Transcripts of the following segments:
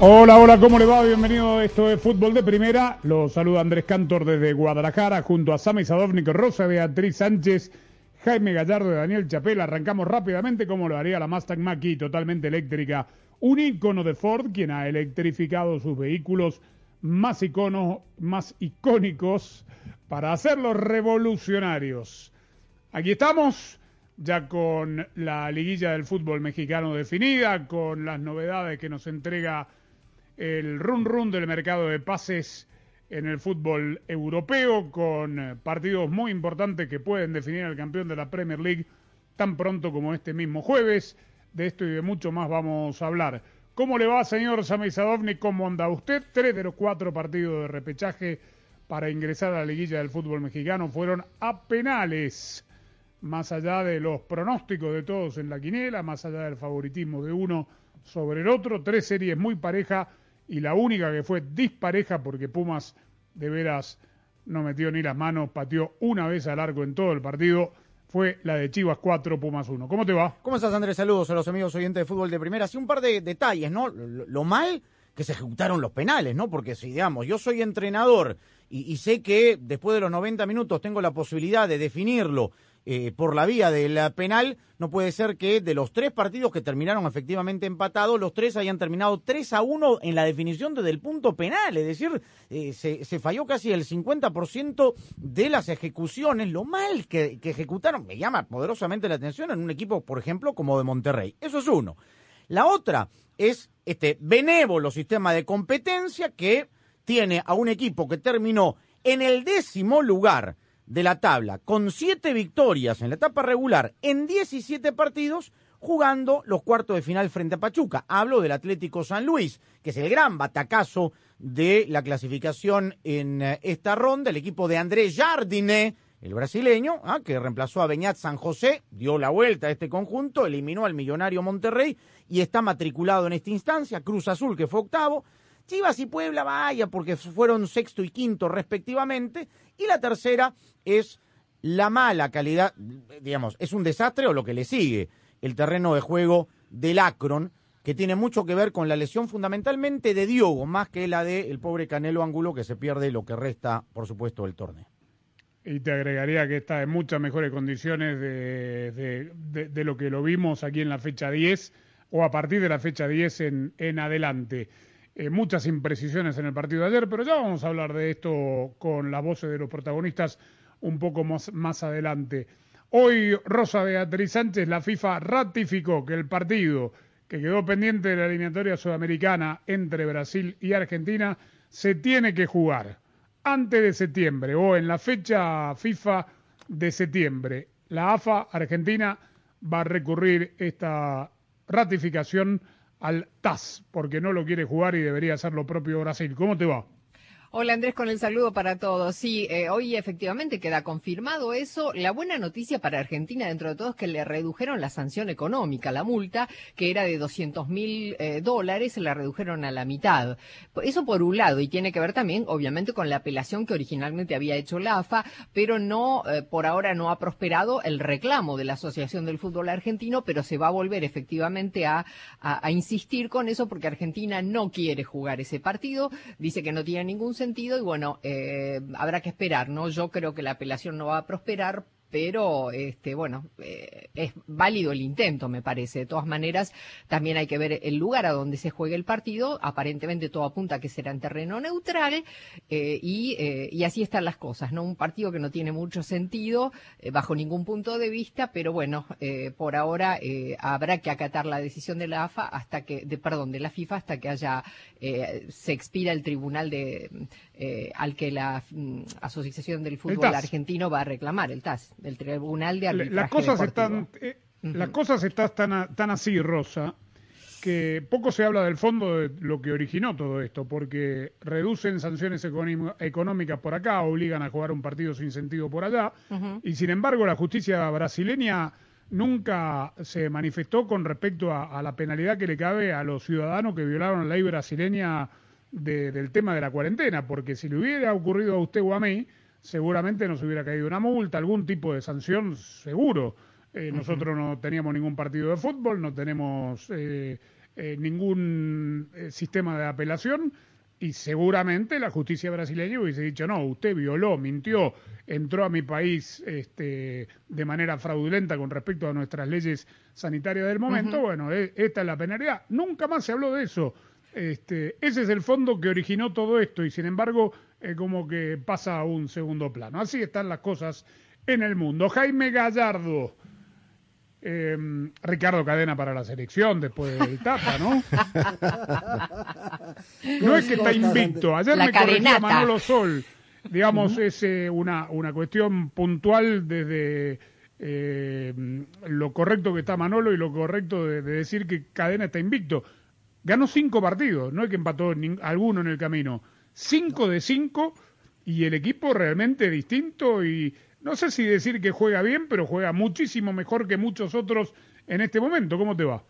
Hola, hola, ¿cómo le va? Bienvenido. Esto es Fútbol de Primera. Lo saluda Andrés Cantor desde Guadalajara junto a Sami Sadovnik, Rosa Beatriz Sánchez, Jaime Gallardo y Daniel Chapel. Arrancamos rápidamente como lo haría la Mustang Mach-E totalmente eléctrica. Un ícono de Ford quien ha electrificado sus vehículos más iconos, más icónicos para hacerlos revolucionarios. Aquí estamos, ya con la liguilla del fútbol mexicano definida, con las novedades que nos entrega el run run del mercado de pases en el fútbol europeo, con eh, partidos muy importantes que pueden definir al campeón de la Premier League tan pronto como este mismo jueves. De esto y de mucho más vamos a hablar. ¿Cómo le va, señor Sami Sadovnik? ¿Cómo anda usted? Tres de los cuatro partidos de repechaje para ingresar a la liguilla del fútbol mexicano fueron a penales. Más allá de los pronósticos de todos en la quiniela, más allá del favoritismo de uno sobre el otro, tres series muy pareja y la única que fue dispareja porque Pumas de veras no metió ni las manos, pateó una vez al arco en todo el partido, fue la de Chivas 4, Pumas 1. ¿Cómo te va? ¿Cómo estás, Andrés? Saludos a los amigos oyentes de fútbol de primera. Sí, un par de detalles, ¿no? Lo, mal que se ejecutaron los penales, ¿no? Porque si, digamos, yo soy entrenador y sé que después de los 90 minutos tengo la posibilidad de definirlo eh, por la vía del penal, no puede ser que de los tres partidos que terminaron efectivamente empatados, los tres hayan terminado 3 a 1 en la definición desde el punto penal. Es decir, eh, se, se, falló casi el 50% de las ejecuciones, lo mal que, que ejecutaron. Me llama poderosamente la atención en un equipo, por ejemplo, como de Monterrey. Eso es uno. La otra es este benévolo sistema de competencia que tiene a un equipo que terminó en el décimo lugar de la tabla, con siete victorias en la etapa regular en 17 partidos, jugando los cuartos de final frente a Pachuca. Hablo del Atlético San Luis, que es el gran batacazo de la clasificación en esta ronda, el equipo de Andrés Jardine, el brasileño, ¿ah? que reemplazó a Beñat San José, dio la vuelta a este conjunto, eliminó al millonario Monterrey y está matriculado en esta instancia, Cruz Azul, que fue octavo, Chivas y Puebla, vaya, porque fueron sexto y quinto respectivamente. Y la tercera es la mala calidad, digamos, es un desastre o lo que le sigue, el terreno de juego del Akron, que tiene mucho que ver con la lesión fundamentalmente de Diogo, más que la del el pobre Canelo Angulo, que se pierde lo que resta, por supuesto, del torneo. Y te agregaría que está en muchas mejores condiciones de, de, de, de lo que lo vimos aquí en la fecha 10 o a partir de la fecha 10 en, en adelante. Eh, muchas imprecisiones en el partido de ayer, pero ya vamos a hablar de esto con las voces de los protagonistas un poco más, más adelante. Hoy Rosa Beatriz Sánchez, la FIFA ratificó que el partido que quedó pendiente de la eliminatoria sudamericana entre Brasil y Argentina se tiene que jugar antes de septiembre o en la fecha FIFA de septiembre. La AFA Argentina va a recurrir esta ratificación al TAS, porque no lo quiere jugar y debería hacer lo propio Brasil. ¿Cómo te va? Hola Andrés, con el saludo para todos. Sí, eh, hoy efectivamente queda confirmado eso. La buena noticia para Argentina dentro de todo es que le redujeron la sanción económica, la multa, que era de 200 mil eh, dólares, se la redujeron a la mitad. Eso por un lado, y tiene que ver también, obviamente, con la apelación que originalmente había hecho la AFA, pero no, eh, por ahora no ha prosperado el reclamo de la Asociación del Fútbol Argentino, pero se va a volver efectivamente a, insistir con eso porque Argentina no quiere jugar ese partido, dice que no tiene ningún sentido y bueno, eh, habrá que esperar, ¿no? Yo creo que la apelación no va a prosperar pero este, bueno, eh, es válido el intento, me parece. De todas maneras, también hay que ver el lugar a donde se juegue el partido. Aparentemente todo apunta a que será en terreno neutral eh, y, eh, y, así están las cosas, ¿no? Un partido que no tiene mucho sentido bajo ningún punto de vista, pero bueno, por ahora habrá que acatar la decisión de la AFA hasta que, de, perdón, de la FIFA hasta que haya se expira el tribunal de al que la mm, Asociación del Fútbol Argentino va a reclamar el TAS del Tribunal de Arbitraje Las cosas están, eh, las cosas están tan, tan así, Rosa, que poco se habla del fondo de lo que originó todo esto, porque reducen sanciones económicas por acá, obligan a jugar un partido sin sentido por allá, y sin embargo la justicia brasileña nunca se manifestó con respecto a, la penalidad que le cabe a los ciudadanos que violaron la ley brasileña del tema de la cuarentena, porque si le hubiera ocurrido a usted o a mí, seguramente nos hubiera caído una multa, algún tipo de sanción, seguro. Eh, nosotros no teníamos ningún partido de fútbol, no tenemos eh, eh, ningún sistema de apelación y seguramente la justicia brasileña hubiese dicho, no, usted violó, mintió, entró a mi país este, de manera fraudulenta con respecto a nuestras leyes sanitarias del momento, bueno, esta es la penalidad. Nunca más se habló de eso. Este, ese es el fondo que originó todo esto y sin embargo es como que pasa a un segundo plano. Así están las cosas en el mundo. Jaime Gallardo. Em, Ricardo Cadena para la selección después del Tata, ¿no? no es que está invicto. Ayer me corregía Manolo Sol. Digamos, es eh, una, una cuestión puntual desde eh, lo correcto que está Manolo y lo correcto de, decir que Cadena está invicto. Ganó cinco partidos, no es que empató alguno en el camino. 5 de 5 y el equipo realmente distinto y no sé si decir que juega bien, pero juega muchísimo mejor que muchos otros en este momento. ¿Cómo te va?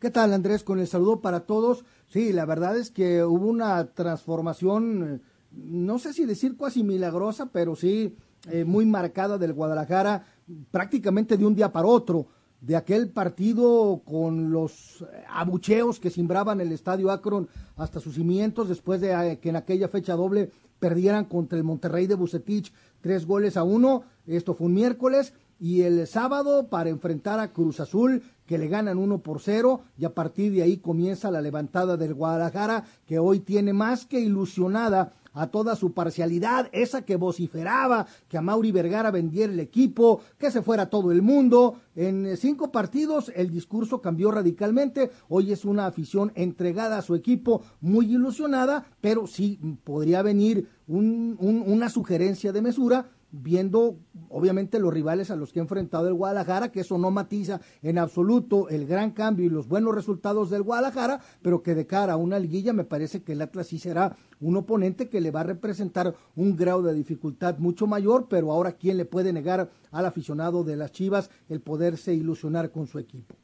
¿Qué tal Andrés? Con el saludo para todos. Sí, la verdad es que hubo una transformación, no sé si decir casi milagrosa, pero sí eh, muy marcada del Guadalajara prácticamente de un día para otro de aquel partido con los abucheos que simbraban el estadio Akron hasta sus cimientos después de eh, que en aquella fecha doble perdieran contra el Monterrey de Bucetich tres goles a uno. Esto fue un miércoles y el sábado para enfrentar a Cruz Azul que le ganan uno por cero y a partir de ahí comienza la levantada del Guadalajara que hoy tiene más que ilusionada a toda su parcialidad, esa que vociferaba que a Mauri Vergara vendiera el equipo, que se fuera todo el mundo. En cinco partidos el discurso cambió radicalmente. Hoy es una afición entregada a su equipo, muy ilusionada, pero sí podría venir una sugerencia de mesura viendo obviamente los rivales a los que ha enfrentado el Guadalajara, que eso no matiza en absoluto el gran cambio y los buenos resultados del Guadalajara, pero que de cara a una liguilla me parece que el Atlas sí será un oponente que le va a representar un grado de dificultad mucho mayor, pero ahora quién le puede negar al aficionado de las Chivas el poderse ilusionar con su equipo.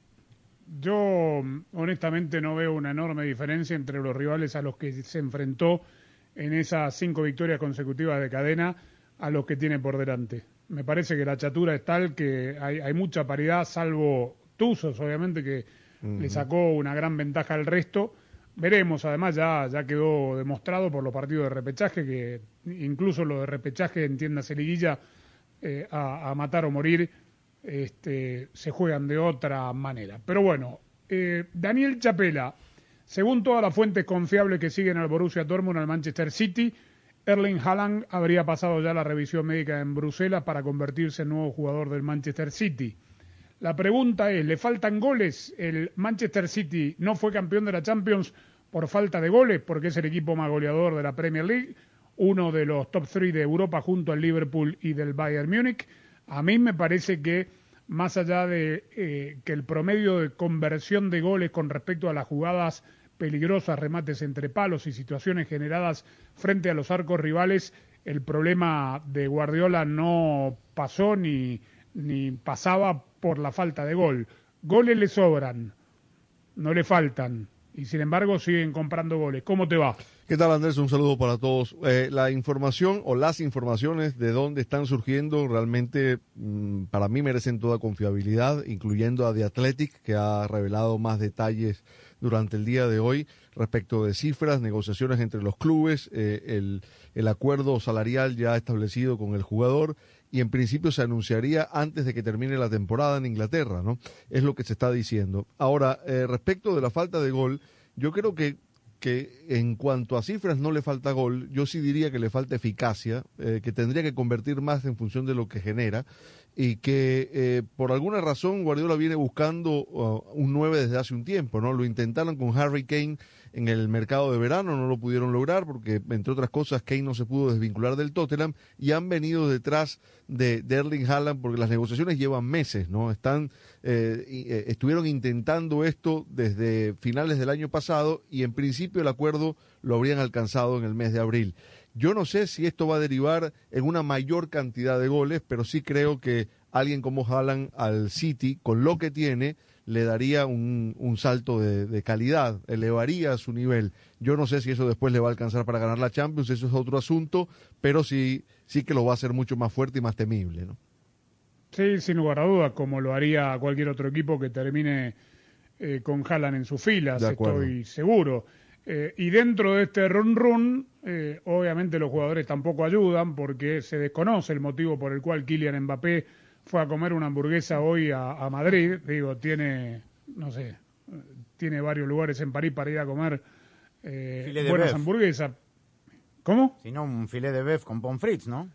Yo honestamente no veo una enorme diferencia entre los rivales a los que se enfrentó en esas cinco victorias consecutivas de cadena a los que tiene por delante. Me parece que la chatura es tal que hay, mucha paridad, salvo Tuzos, obviamente, que le sacó una gran ventaja al resto. Veremos, además ya, ya quedó demostrado por los partidos de repechaje, que incluso los de repechaje, entiéndase liguilla, eh, a, matar o morir, este, se juegan de otra manera. Pero bueno, eh, Daniel Chapela, según todas las fuentes confiables que siguen al Borussia Dortmund, al Manchester City, Erling Haaland habría pasado ya la revisión médica en Bruselas para convertirse en nuevo jugador del Manchester City. La pregunta es, ¿le faltan goles? El Manchester City no fue campeón de la Champions por falta de goles, porque es el equipo más goleador de la Premier League, uno de los top three de Europa junto al Liverpool y del Bayern Múnich. A mí me parece que más allá de eh, que el promedio de conversión de goles con respecto a las jugadas peligrosas, remates entre palos y situaciones generadas frente a los arcos rivales, el problema de Guardiola no pasó ni, ni pasaba por la falta de gol. Goles le sobran, no le faltan, y sin embargo siguen comprando goles. ¿Cómo te va? ¿Qué tal Andrés? Un saludo para todos. Eh, la información o las informaciones de dónde están surgiendo realmente mm, para mí merecen toda confiabilidad, incluyendo a The Athletic, que ha revelado más detalles durante el día de hoy respecto de cifras, negociaciones entre los clubes, eh, el, el acuerdo salarial ya establecido con el jugador y en principio se anunciaría antes de que termine la temporada en Inglaterra, ¿no? Es lo que se está diciendo. Ahora, eh, respecto de la falta de gol, yo creo que que en cuanto a cifras no le falta gol, yo sí diría que le falta eficacia, eh, que tendría que convertir más en función de lo que genera y que eh, por alguna razón Guardiola viene buscando uh, un 9 desde hace un tiempo, ¿no? Lo intentaron con Harry Kane en el mercado de verano, no lo pudieron lograr porque, entre otras cosas, Kane no se pudo desvincular del Tottenham y han venido detrás de, Erling Haaland porque las negociaciones llevan meses, ¿no? Están, eh, eh, estuvieron intentando esto desde finales del año pasado y en principio el acuerdo lo habrían alcanzado en el mes de abril. Yo no sé si esto va a derivar en una mayor cantidad de goles, pero sí creo que alguien como Haaland al City, con lo que tiene, le daría un, un salto de, de, calidad, elevaría su nivel. Yo no sé si eso después le va a alcanzar para ganar la Champions, eso es otro asunto, pero sí, sí que lo va a hacer mucho más fuerte y más temible, ¿no? Sí, sin lugar a dudas, como lo haría cualquier otro equipo que termine eh, con Haaland en sus filas, estoy seguro. Eh, y dentro de este run run, eh, obviamente los jugadores tampoco ayudan porque se desconoce el motivo por el cual Kylian Mbappé fue a comer una hamburguesa hoy a, Madrid. Digo, tiene, no sé, tiene varios lugares en París para ir a comer eh, buenas hamburguesas. ¿Cómo? Si no, un filet de beef con pommes ¿no?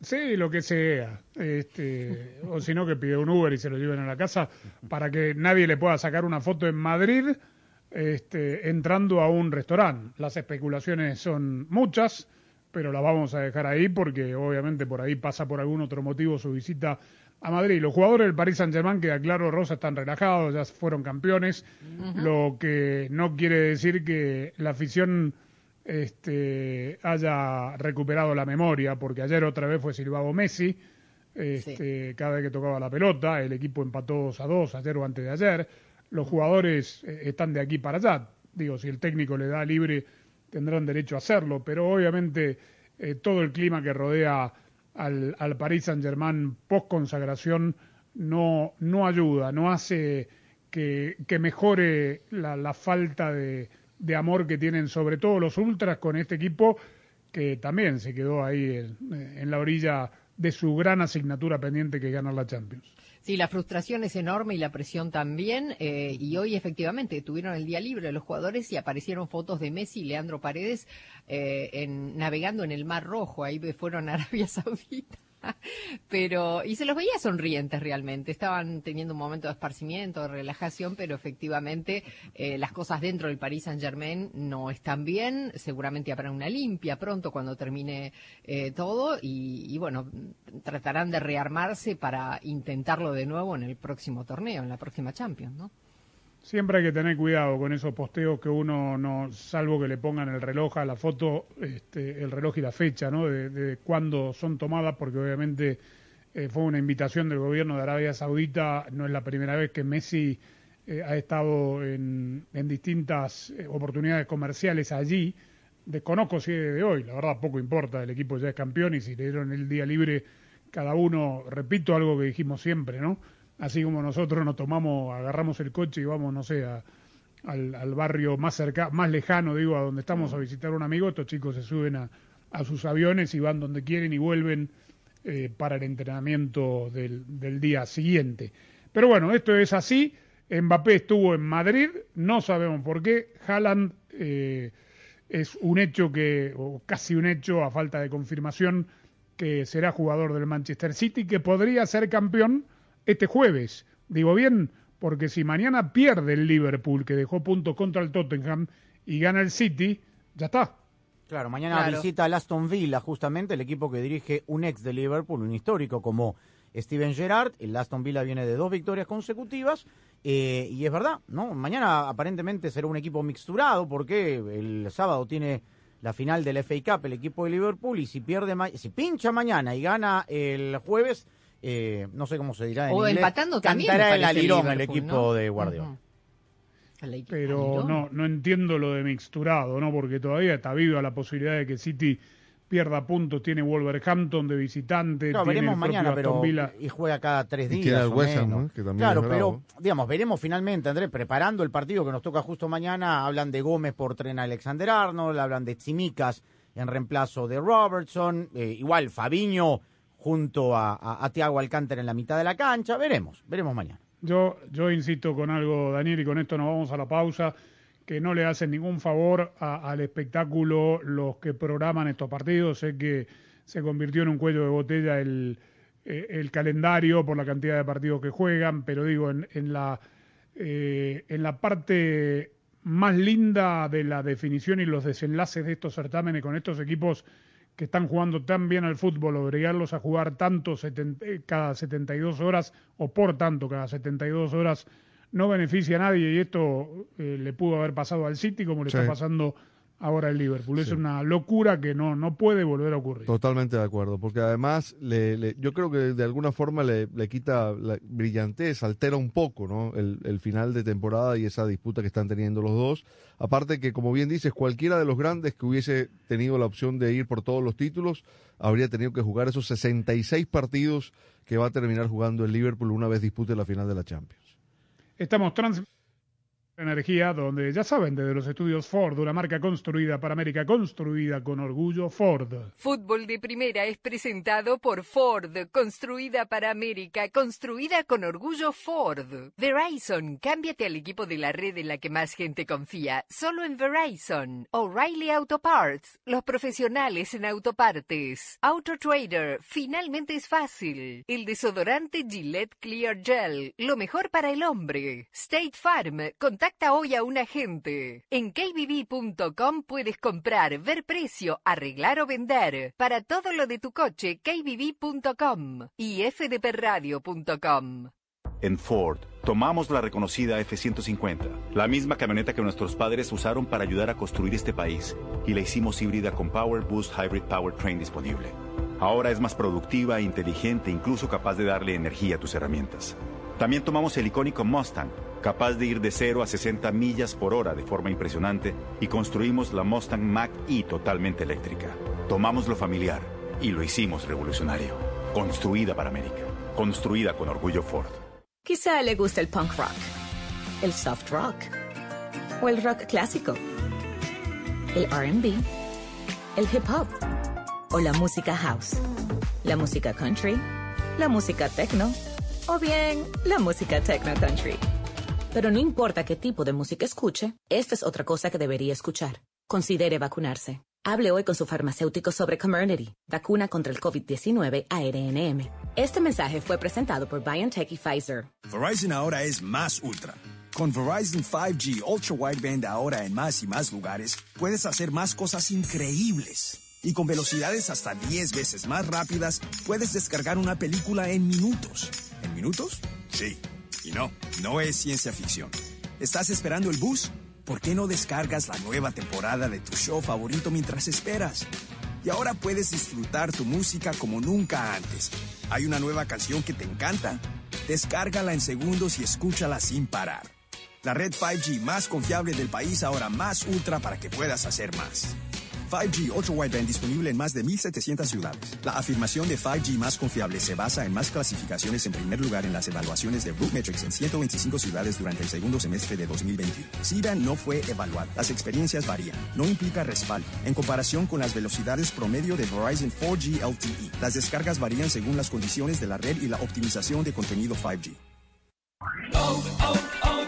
Sí, lo que sea. Este, o si no, que pide un Uber y se lo lleven a la casa para que nadie le pueda sacar una foto en Madrid este, entrando a un restaurante. Las especulaciones son muchas, pero las vamos a dejar ahí porque obviamente por ahí pasa por algún otro motivo su visita a Madrid. Los jugadores del Paris Saint-Germain, que claro, Rosa, están relajados, ya fueron campeones, lo que no quiere decir que la afición este, haya recuperado la memoria, porque ayer otra vez fue silbado Messi, este, cada vez que tocaba la pelota, el equipo empató 2 a 2 ayer o antes de ayer los jugadores eh, están de aquí para allá. Digo, si el técnico le da libre, tendrán derecho a hacerlo, pero obviamente eh, todo el clima que rodea al, al Paris Saint-Germain post consagración no, no ayuda, no hace que, que mejore la, la falta de, de, amor que tienen sobre todo los ultras con este equipo que también se quedó ahí en, en la orilla de su gran asignatura pendiente que ganar la Champions. Sí, la frustración es enorme y la presión también. Eh, y hoy efectivamente tuvieron el día libre los jugadores y aparecieron fotos de Messi y Leandro Paredes eh, en, navegando en el Mar Rojo. Ahí fueron a Arabia Saudita. pero, y se los veía sonrientes realmente, estaban teniendo un momento de esparcimiento, de relajación, pero efectivamente eh, las cosas dentro del Paris Saint Germain no están bien, seguramente habrá una limpia pronto cuando termine eh, todo. Y, y, bueno, tratarán de rearmarse para intentarlo de nuevo en el próximo torneo, en la próxima Champions, ¿no? Siempre hay que tener cuidado con esos posteos que uno no, salvo que le pongan el reloj a la foto, este, el reloj y la fecha, ¿no? De, de cuándo son tomadas, porque obviamente eh, fue una invitación del gobierno de Arabia Saudita, no es la primera vez que Messi eh, ha estado en, en distintas eh, oportunidades comerciales allí. Desconozco si es de hoy, la verdad poco importa, el equipo ya es campeón y si le dieron el día libre cada uno, repito algo que dijimos siempre, ¿no? Así como nosotros nos tomamos, agarramos el coche y vamos, no sé, al, barrio más cerca, más lejano, digo, a donde estamos a visitar a un amigo, estos chicos se suben a, sus aviones y van donde quieren y vuelven eh, para el entrenamiento del, del, día siguiente. Pero bueno, esto es así. Mbappé estuvo en Madrid, no sabemos por qué. Haaland eh, es un hecho que, o casi un hecho, a falta de confirmación, que será jugador del Manchester City, que podría ser campeón este jueves. Digo bien, porque si mañana pierde el Liverpool, que dejó puntos contra el Tottenham, y gana el City, ya está. Claro, mañana visita al Aston Villa, justamente el equipo que dirige un ex de Liverpool, un histórico como Steven Gerrard. El Aston Villa viene de dos victorias consecutivas. Eh, y es verdad, ¿no? Mañana aparentemente será un equipo mixturado porque el sábado tiene la final del FA Cup el equipo de Liverpool y si pierde si pincha mañana y gana el jueves eh, no sé cómo se dirá en o inglés, empatando también cantará el alirón el equipo de Guardiola. Pero no, no entiendo lo de mixturado, ¿no? Porque todavía está viva la posibilidad de que City pierda puntos tiene Wolverhampton de visitante. Claro, tiene veremos el mañana, pero Villa. y juega cada tres Y días. West Ham, menos. ¿no? Que también claro, es pero digamos, veremos finalmente, Andrés, preparando el partido que nos toca justo mañana. Hablan de Gómez por tren Alexander Arnold, hablan de Tsimikas en reemplazo de Robertson, eh, igual Fabiño junto a, a, a Thiago Alcántara en la mitad de la cancha. Veremos, veremos mañana. Yo, yo insisto con algo, Daniel, y con esto nos vamos a la pausa, que no le hacen ningún favor a- al espectáculo los que programan estos partidos. Sé que se convirtió en un cuello de botella el, eh, el calendario por la cantidad de partidos que juegan, pero digo, en, en la, eh, en la parte más linda de la definición y los desenlaces de estos certámenes con estos equipos que están jugando tan bien al fútbol, obligarlos a jugar tanto seten- eh, cada 72 horas o por tanto cada 72 horas no beneficia a nadie y esto eh, le pudo haber pasado al City como le Sí. está pasando ahora al Liverpool. Es una locura que no, no puede volver a ocurrir. Totalmente de acuerdo, porque además le, le- yo creo que de alguna forma le, le quita la brillantez, altera un poco ¿no? el, el final de temporada y esa disputa que están teniendo los dos. Aparte que, como bien dices, cualquiera de los grandes que hubiese tenido la opción de ir por todos los títulos, habría tenido que jugar esos 66 partidos que va a terminar jugando el Liverpool una vez dispute la final de la Champions. Estamos trans energía donde ya saben desde los estudios Ford, una marca construida para América, construida con orgullo Ford. Fútbol de Primera es presentado por Ford, construida para América, construida con orgullo Ford. Verizon, cámbiate al equipo de la red en la que más gente confía, solo en Verizon. O'Reilly Auto Parts, los profesionales en autopartes. AutoTrader, finalmente es fácil. El desodorante Gillette Clear Gel, lo mejor para el hombre. State Farm, contacta hoy a un agente. En kbb.com puedes comprar, ver precio, arreglar o vender. Para todo lo de tu coche, kbb.com y fdpradio.com. En Ford, tomamos la reconocida F-150, la misma camioneta que nuestros padres usaron para ayudar a construir este país, y la hicimos híbrida con Power Boost Hybrid Powertrain disponible. Ahora es más productiva, inteligente, incluso capaz de darle energía a tus herramientas. También tomamos el icónico Mustang, capaz de ir de 0 a 60 millas por hora de forma impresionante, y construimos la Mustang Mach-E totalmente eléctrica. Tomamos lo familiar y lo hicimos revolucionario. Construida para América. Construida con orgullo Ford. Quizá le gusta el punk rock, el soft rock o el rock clásico, el RB, el hip hop o la música house, la música country, la música techno o bien la música techno country. Pero no importa qué tipo de música escuche, esta es otra cosa que debería escuchar. Considere vacunarse. Hable hoy con su farmacéutico sobre Comirnaty, vacuna contra el COVID-19 ARNM. Este mensaje fue presentado por BioNTech y Pfizer. Verizon ahora es más ultra. Con Verizon 5G Ultra Wideband ahora en más y más lugares, puedes hacer más cosas increíbles. Y con velocidades hasta 10 veces más rápidas, puedes descargar una película en minutos. ¿En minutos? Sí. Y no, no es ciencia ficción. ¿Estás esperando el bus? ¿Por qué no descargas la nueva temporada de tu show favorito mientras esperas? Y ahora puedes disfrutar tu música como nunca antes. ¿Hay una nueva canción que te encanta? Descárgala en segundos y escúchala sin parar. La red 5G más confiable del país ahora más ultra para que puedas hacer más. 5G Ultra Wideband disponible en más de 1.700 ciudades. La afirmación de 5G más confiable se basa en más clasificaciones en primer lugar en las evaluaciones de Rootmetrics en 125 ciudades durante el segundo semestre de 2021. C-Band no fue evaluado. Las experiencias varían. No implica respaldo. En comparación con las velocidades promedio de Verizon 4G LTE, las descargas varían según las condiciones de la red y la optimización de contenido 5G. ¿Es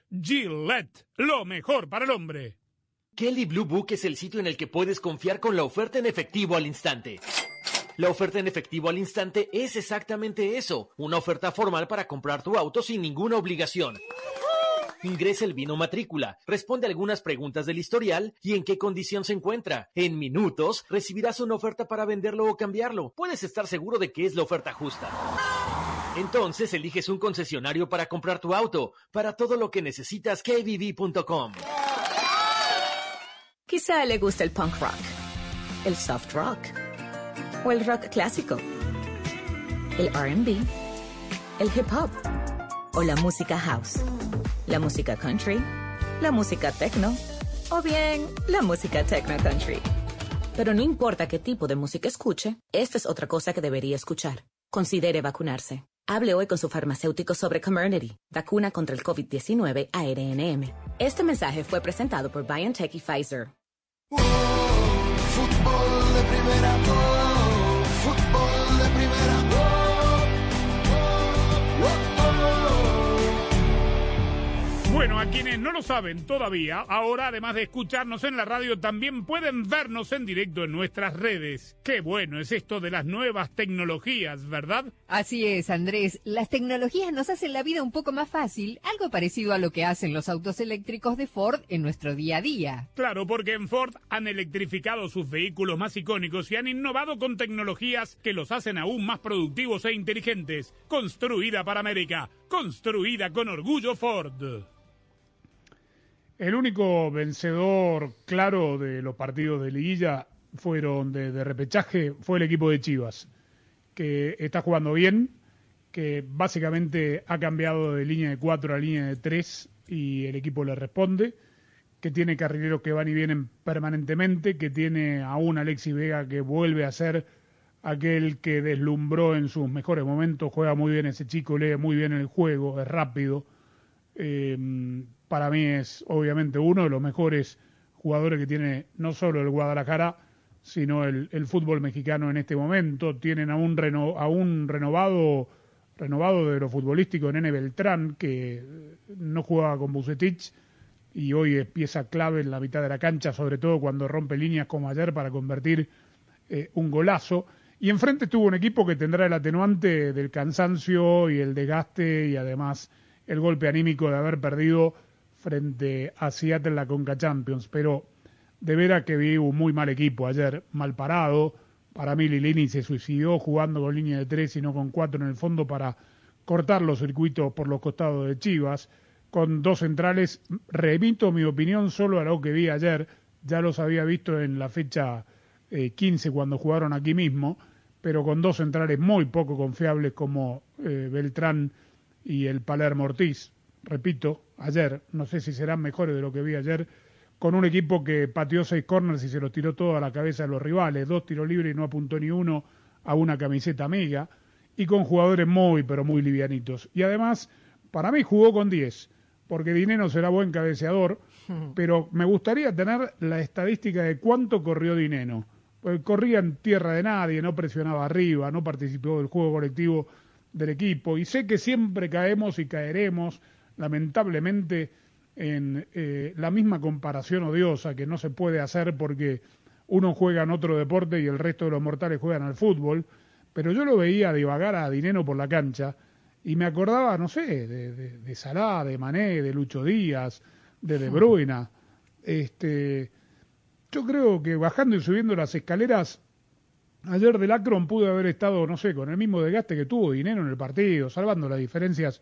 Gillette, lo mejor para el hombre. Kelly Blue Book es el sitio en el que puedes confiar con la oferta en efectivo al instante. La oferta en efectivo al instante es exactamente eso, una oferta formal para comprar tu auto sin ninguna obligación. Ingresa el vino matrícula, responde algunas preguntas del historial y en qué condición se encuentra. En minutos recibirás una oferta para venderlo o cambiarlo. Puedes estar seguro de que es la oferta justa. Entonces eliges un concesionario para comprar tu auto. Para todo lo que necesitas, kbb.com. Quizá le guste el punk rock, el soft rock o el rock clásico, el RB, el hip hop o la música house, la música country, la música techno o bien la música techno country. Pero no importa qué tipo de música escuche, esta es otra cosa que debería escuchar. Considere vacunarse. Hable hoy con su farmacéutico sobre Comirnaty, vacuna contra el COVID-19 ARNM. Este mensaje fue presentado por BioNTech y Pfizer. Fútbol de primera, Bueno, a quienes no lo saben todavía, ahora además de escucharnos en la radio, también pueden vernos en directo en nuestras redes. Qué bueno es esto de las nuevas tecnologías, ¿verdad? Así es, Andrés. Las tecnologías nos hacen la vida un poco más fácil, algo parecido a lo que hacen los autos eléctricos de Ford en nuestro día a día. Claro, porque en Ford han electrificado sus vehículos más icónicos y han innovado con tecnologías que los hacen aún más productivos e inteligentes. Construida para América, construida con orgullo Ford. El único vencedor claro de los partidos de liguilla fueron de, repechaje fue el equipo de Chivas, que está jugando bien, que básicamente ha cambiado de línea de 4 a línea de 3 y el equipo le responde, que tiene carrileros que van y vienen permanentemente, que tiene a Alexis Vega que vuelve a ser aquel que deslumbró en sus mejores momentos, juega muy bien ese chico, lee muy bien el juego, es rápido. Eh, para mí es obviamente uno de los mejores jugadores que tiene no solo el Guadalajara, sino el, el fútbol mexicano en este momento. Tienen a un, reno, a un renovado, renovado de lo futbolístico, Nene Beltrán, que no jugaba con Bucetich y hoy es pieza clave en la mitad de la cancha, sobre todo cuando rompe líneas como ayer para convertir eh, un golazo. Y enfrente estuvo un equipo que tendrá el atenuante del cansancio y el desgaste y además el golpe anímico de haber perdido frente a Seattle en la Conca Champions, pero de veras que vi un muy mal equipo ayer, mal parado. Para mí Lilini se suicidó jugando con línea de tres y no con cuatro en el fondo para cortar los circuitos por los costados de Chivas, con dos centrales. Remito mi opinión solo a lo que vi ayer, ya los había visto en la fecha eh, 15 cuando jugaron aquí mismo, pero con dos centrales muy poco confiables como eh, Beltrán y el Palermo Ortiz. Repito, ayer, no sé si serán mejores de lo que vi ayer, con un equipo que pateó seis corners y se los tiró todo a la cabeza de los rivales, dos tiros libres y no apuntó ni uno a una camiseta amiga, y con jugadores muy, pero muy livianitos. Y además, para mí jugó con 10, porque Dinero será buen cabeceador, pero me gustaría tener la estadística de cuánto corrió Dineno. Pues corría en tierra de nadie, no presionaba arriba, no participó del juego colectivo del equipo, y sé que siempre caemos y caeremos lamentablemente en eh, la misma comparación odiosa que no se puede hacer porque uno juega en otro deporte y el resto de los mortales juegan al fútbol, pero yo lo veía divagar a Dinero por la cancha y me acordaba, no sé, de, de, de Salah, de Mané, de Lucho Díaz, de De Bruyne. Este, yo creo que bajando y subiendo las escaleras, ayer del Akron pudo haber estado, no sé, con el mismo desgaste que tuvo Dinero en el partido, salvando las diferencias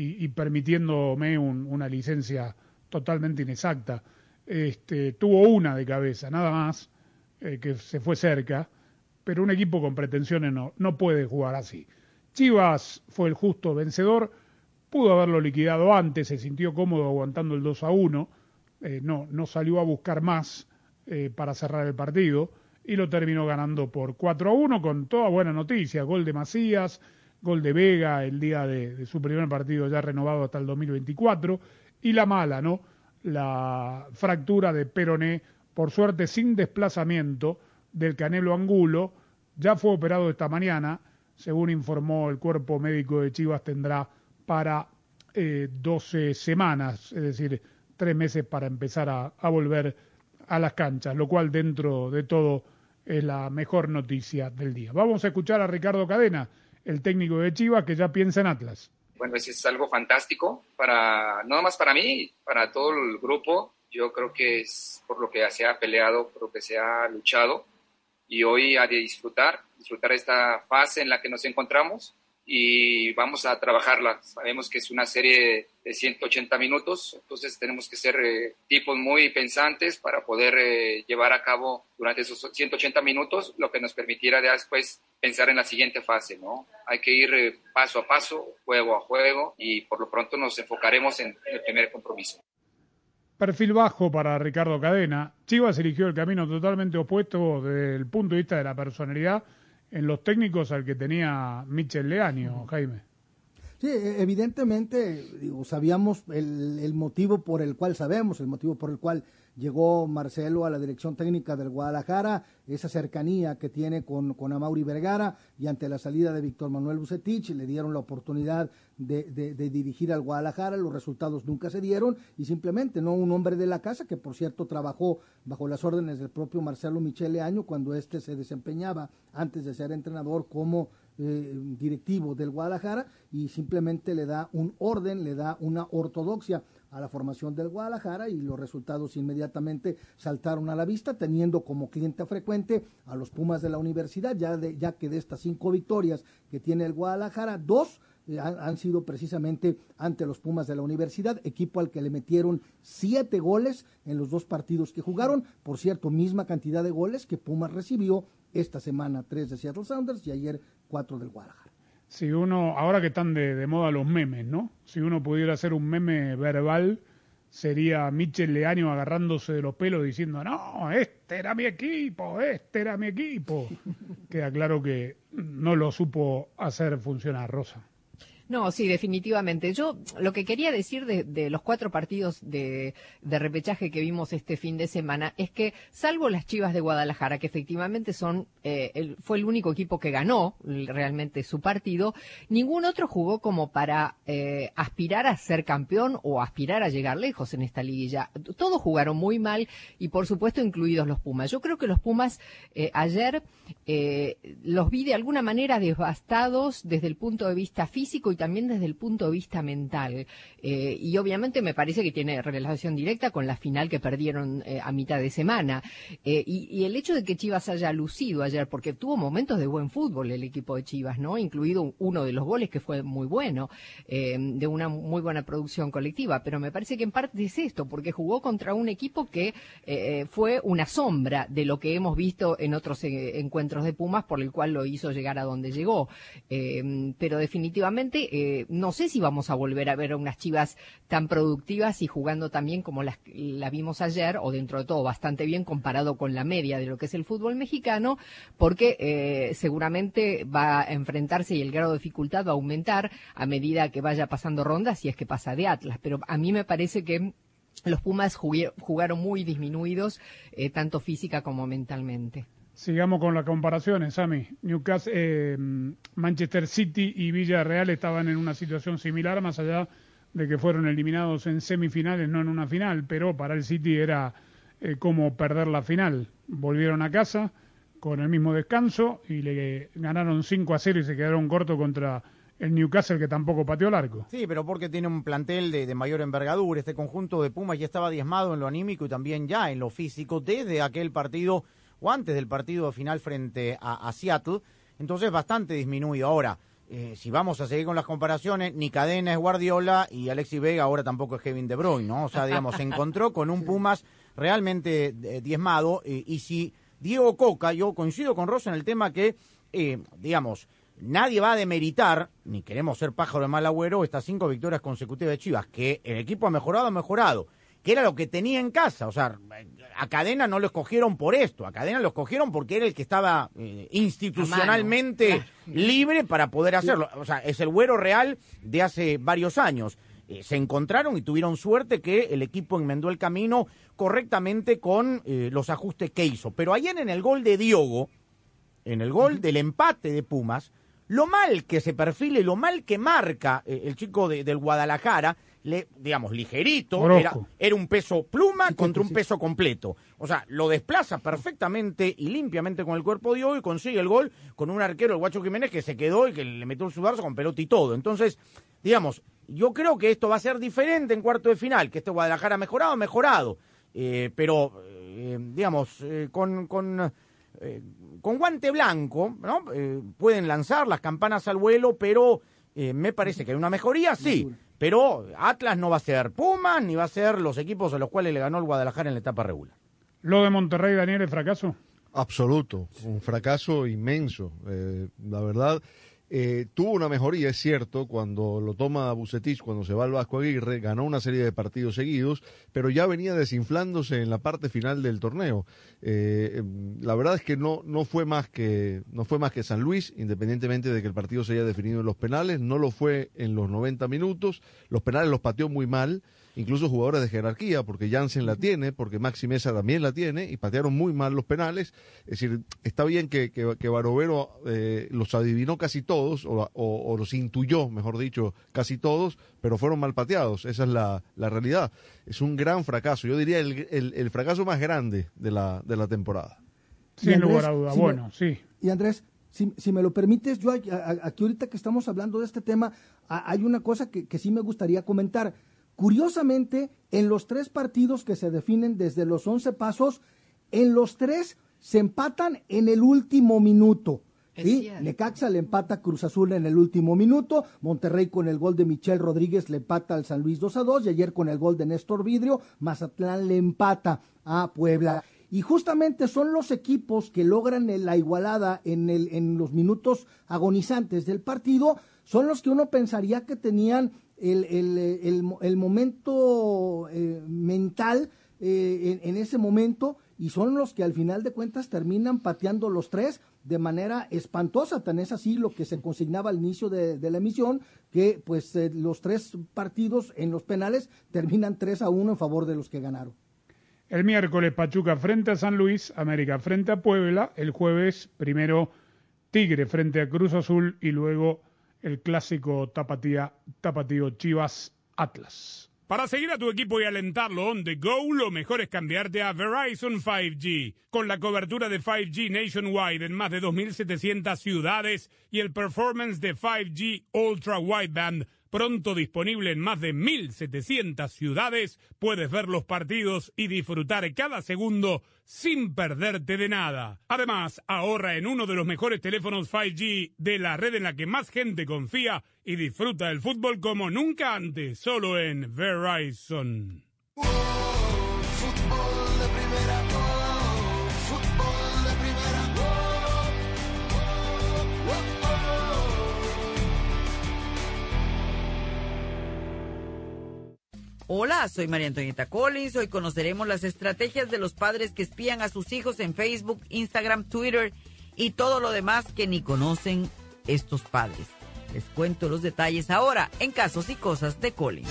y, permitiéndome un, una licencia totalmente inexacta. Este, tuvo una de cabeza, nada más, eh, que se fue cerca, pero un equipo con pretensiones no, no puede jugar así. Chivas fue el justo vencedor, pudo haberlo liquidado antes, se sintió cómodo aguantando el 2 a 1, eh, no, no salió a buscar más eh, para cerrar el partido y lo terminó ganando por 4 a 1 con toda buena noticia, gol de Macías, gol de Vega el día de, su primer partido ya renovado hasta el 2024, y la mala, ¿no? La fractura de Peroné, por suerte sin desplazamiento del Canelo Angulo, Ya fue operado esta mañana, según informó el cuerpo médico de Chivas, tendrá para eh, 12 semanas, es decir, tres meses para empezar a, a volver a las canchas, lo cual dentro de todo es la mejor noticia del día. Vamos a escuchar a Ricardo Cadena, el técnico de Chivas, que ya piensa en Atlas. Bueno, eso es algo fantástico para, no más para mí, para todo el grupo. Yo creo que es por lo que se ha peleado, por lo que se ha luchado. Y hoy de disfrutar, disfrutar esta fase en la que nos encontramos y vamos a trabajarla. Sabemos que es una serie de 180 minutos, entonces tenemos que ser eh, tipos muy pensantes para poder eh, llevar a cabo durante esos 180 minutos lo que nos permitiera después pensar en la siguiente fase, ¿no? Hay que ir eh, paso a paso, juego a juego y por lo pronto nos enfocaremos en el primer compromiso. Perfil bajo para Ricardo Cadena. Chivas eligió el camino totalmente opuesto desde el punto de vista de la personalidad en los técnicos al que tenía Michel Leaño, Jaime. Sí, evidentemente, digo, sabíamos el, el, motivo por el cual sabemos, el motivo por el cual llegó Marcelo a la dirección técnica del Guadalajara, esa cercanía que tiene con, con Amauri Vergara y ante la salida de Víctor Manuel Bucetich le dieron la oportunidad de, de, dirigir al Guadalajara, los resultados nunca se dieron y simplemente no un hombre de la casa que por cierto trabajó bajo las órdenes del propio Marcelo Michele Año cuando éste se desempeñaba antes de ser entrenador como eh, directivo del Guadalajara y simplemente le da un orden, le da una ortodoxia a la formación del Guadalajara y los resultados inmediatamente saltaron a la vista, teniendo como cliente frecuente a los Pumas de la universidad, ya, de, ya que de estas cinco victorias que tiene el Guadalajara, dos eh, han, han, sido precisamente ante los Pumas de la universidad, equipo al que le metieron siete goles en los dos partidos que jugaron, por cierto, misma cantidad de goles que Pumas recibió esta semana, tres de Seattle Sounders y ayer cuatro del Guadalajara. Si uno, ahora que están de, de, moda los memes, ¿no? Si uno pudiera hacer un meme verbal, sería Michel Leaño agarrándose de los pelos diciendo, no, este era mi equipo, este era mi equipo. Queda claro que no lo supo hacer funcionar, Rosa. No, sí, definitivamente. Yo lo que quería decir de, los cuatro partidos de, repechaje que vimos este fin de semana es que, salvo las Chivas de Guadalajara, que efectivamente son eh, el, fue el único equipo que ganó realmente su partido, ningún otro jugó como para eh, aspirar a ser campeón o aspirar a llegar lejos en esta liguilla. Todos jugaron muy mal y, por supuesto, incluidos los Pumas. Yo creo que los Pumas eh, ayer los vi de alguna manera devastados desde el punto de vista físico y también desde el punto de vista mental. Eh, y obviamente me parece que tiene relación directa con la final que perdieron eh, a mitad de semana. Eh, y, y, el hecho de que Chivas haya lucido ayer, porque tuvo momentos de buen fútbol el equipo de Chivas, ¿no? Incluido uno de los goles que fue muy bueno, de una muy buena producción colectiva. Pero me parece que en parte es esto, porque jugó contra un equipo que fue una sombra de lo que hemos visto en otros encuentros de Pumas, por el cual lo hizo llegar a donde llegó. pero definitivamente eh, no sé si vamos a volver a ver unas Chivas tan productivas y jugando también como las, la vimos ayer, o dentro de todo bastante bien comparado con la media de lo que es el fútbol mexicano, porque eh, seguramente va a enfrentarse y el grado de dificultad va a aumentar a medida que vaya pasando rondas, si es que pasa de Atlas. Pero a mí me parece que los Pumas jugaron muy disminuidos, eh, tanto física como mentalmente. Sigamos con las comparaciones, Sami. Newcastle, eh, Manchester City y Villarreal estaban en una situación similar, más allá de que fueron eliminados en semifinales, no en una final, pero para el City era eh, como perder la final. Volvieron a casa con el mismo descanso y le ganaron 5 a 0 y se quedaron cortos contra el Newcastle que tampoco pateó el arco. Sí, pero porque tiene un plantel de, de, mayor envergadura. Este conjunto de Pumas ya estaba diezmado en lo anímico y también ya en lo físico desde aquel partido o antes del partido final frente a, a Seattle, entonces bastante disminuido. Ahora, eh, si vamos a seguir con las comparaciones, ni Cadena es Guardiola y Alexis Vega ahora tampoco es Kevin De Bruyne, ¿no? O sea, digamos, se encontró con un Pumas realmente eh, diezmado eh, y si Diego Coca, yo coincido con Rosa en el tema que, eh, digamos, nadie va a demeritar, ni queremos ser pájaro de mal agüero, estas cinco victorias consecutivas de Chivas, que el equipo ha mejorado, ha mejorado que era lo que tenía en casa. O sea, a Cadena no lo escogieron por esto, a Cadena lo escogieron porque era el que estaba eh, institucionalmente libre para poder hacerlo. O sea, es el güero real de hace varios años. Eh, se encontraron y tuvieron suerte que el equipo enmendó el camino correctamente con eh, los ajustes que hizo. Pero ayer en el gol de Diogo, en el gol del empate de Pumas, lo mal que se perfila y lo mal que marca el chico de- del Guadalajara, le, digamos, ligerito, era, era un peso pluma contra un peso completo. O sea, lo desplaza perfectamente y limpiamente con el cuerpo de hoy y consigue el gol con un arquero, el Guacho Jiménez, que se quedó y que le metió el sudarzo con pelota y todo. Entonces, digamos, yo creo que esto va a ser diferente en cuarto de final, que este Guadalajara ha mejorado, ha mejorado. Eh, pero, eh, digamos, eh, con, con, eh, con guante blanco, ¿no? Pueden lanzar las campanas al vuelo, pero eh, me parece que hay una mejoría, sí. Pero Atlas no va a ser Pumas, ni va a ser los equipos a los cuales le ganó el Guadalajara en la etapa regular. Lo de Monterrey, Daniel, es fracaso. Absoluto, un fracaso inmenso. Eh, la verdad, eh, tuvo una mejoría, es cierto, cuando lo toma Bucetich, cuando se va al Vasco Aguirre, ganó una serie de partidos seguidos, pero ya venía desinflándose en la parte final del torneo. Eh, eh, la verdad es que no, no fue más que no fue más que San Luis, independientemente de que el partido se haya definido en los penales, no lo fue en los 90 minutos, los penales los pateó muy mal, incluso jugadores de jerarquía, porque Jansen la tiene, porque Maxi Mesa también la tiene, y patearon muy mal los penales. Es decir, está bien que, que, que Barovero eh, los adivinó casi todos, o, o- o los intuyó, mejor dicho, casi todos, pero fueron mal pateados. Esa es la, la realidad. Es un gran fracaso. Yo diría el, el- el fracaso más grande de la, de la temporada. Sin Andrés, lugar a duda. si me- bueno, sí. Y Andrés, si, si me lo permites, yo aquí ahorita que estamos hablando de este tema, a- hay una cosa que, que sí me gustaría comentar. Curiosamente, en los tres partidos que se definen desde los 11 pasos, en los tres se empatan en el último minuto. ¿sí? Necaxa le empata a Cruz Azul en el último minuto, Monterrey con el gol de Michel Rodríguez le empata al San Luis 2 a 2 y ayer con el gol de Néstor Vidrio, Mazatlán le empata a Puebla. Y justamente son los equipos que logran la igualada en, el, en los minutos agonizantes del partido, son los que uno pensaría que tenían el, el, eh, el el momento eh, mental eh, en, ese momento y son los que al final de cuentas terminan pateando los tres de manera espantosa. Tan es así lo que se consignaba al inicio de, de la emisión, que pues los tres partidos en los penales terminan 3 a 1 en favor de los que ganaron. El miércoles Pachuca frente a San Luis, América frente a Puebla, el jueves primero Tigre frente a Cruz Azul y luego el clásico tapatía, tapatío Chivas Atlas. Para seguir a tu equipo y alentarlo on the go, lo mejor es cambiarte a Verizon 5G. Con la cobertura de 5G nationwide en más de 2.700 ciudades y el performance de 5G Ultra Wideband pronto disponible en más de 1.700 ciudades, puedes ver los partidos y disfrutar cada segundo sin perderte de nada. Además, ahorra en uno de los mejores teléfonos 5G de la red en la que más gente confía y disfruta el fútbol como nunca antes, solo en Verizon. Hola, soy María Antonieta Collins. Hoy conoceremos las estrategias de los padres que espían a sus hijos en Facebook, Instagram, Twitter y todo lo demás que ni conocen estos padres. Les cuento los detalles ahora en Casos y Cosas de Collins.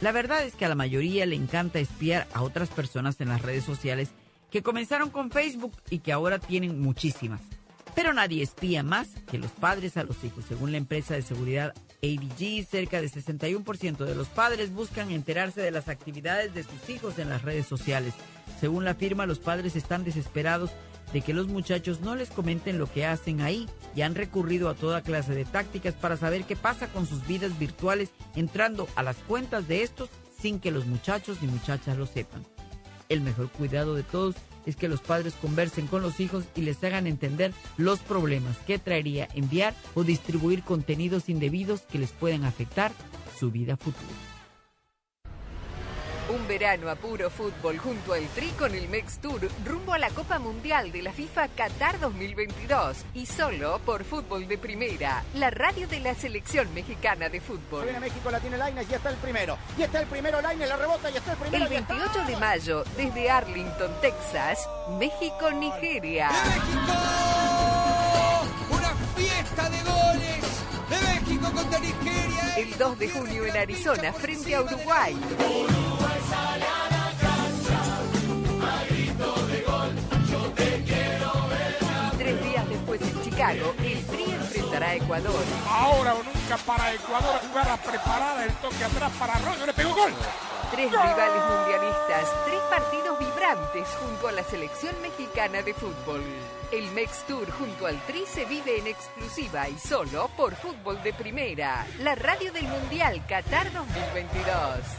La verdad es que a la mayoría le encanta espiar a otras personas en las redes sociales que comenzaron con Facebook y que ahora tienen muchísimas. Pero nadie espía más que los padres a los hijos. Según la empresa de seguridad ADG, cerca de 61% de los padres buscan enterarse de las actividades de sus hijos en las redes sociales. Según la firma, los padres están desesperados de que los muchachos no les comenten lo que hacen ahí y han recurrido a toda clase de tácticas para saber qué pasa con sus vidas virtuales entrando a las cuentas de estos sin que los muchachos ni muchachas lo sepan. El mejor cuidado de todos es que los padres conversen con los hijos y les hagan entender los problemas que traería enviar o distribuir contenidos indebidos que les pueden afectar su vida futura. Un verano a puro fútbol junto al Tri con el Mex Tour rumbo a la Copa Mundial de la FIFA Qatar 2022 y solo por Fútbol de Primera, la radio de la selección mexicana de fútbol. Viene México, la tiene Lainez, ya está el primero. Y está el primero, Lainez, la rebota, y está el primero. El 28 de mayo, desde Arlington, Texas, México-Nigeria. ¡Una fiesta de goles! El 2 de junio en Arizona, frente a Uruguay. Uruguay sale a la cancha, a grito de gol, yo te quiero ver. Y tres días después en Chicago, el Tri enfrentará a Ecuador. Ahora o nunca para Ecuador, jugada preparada, el toque atrás para Arroyo, le pegó gol. Tres rivales mundialistas, tres partidos junto a la selección mexicana de fútbol. El Mex Tour junto al Tri se vive en exclusiva y solo por Fútbol de Primera, la radio del Mundial Qatar 2022.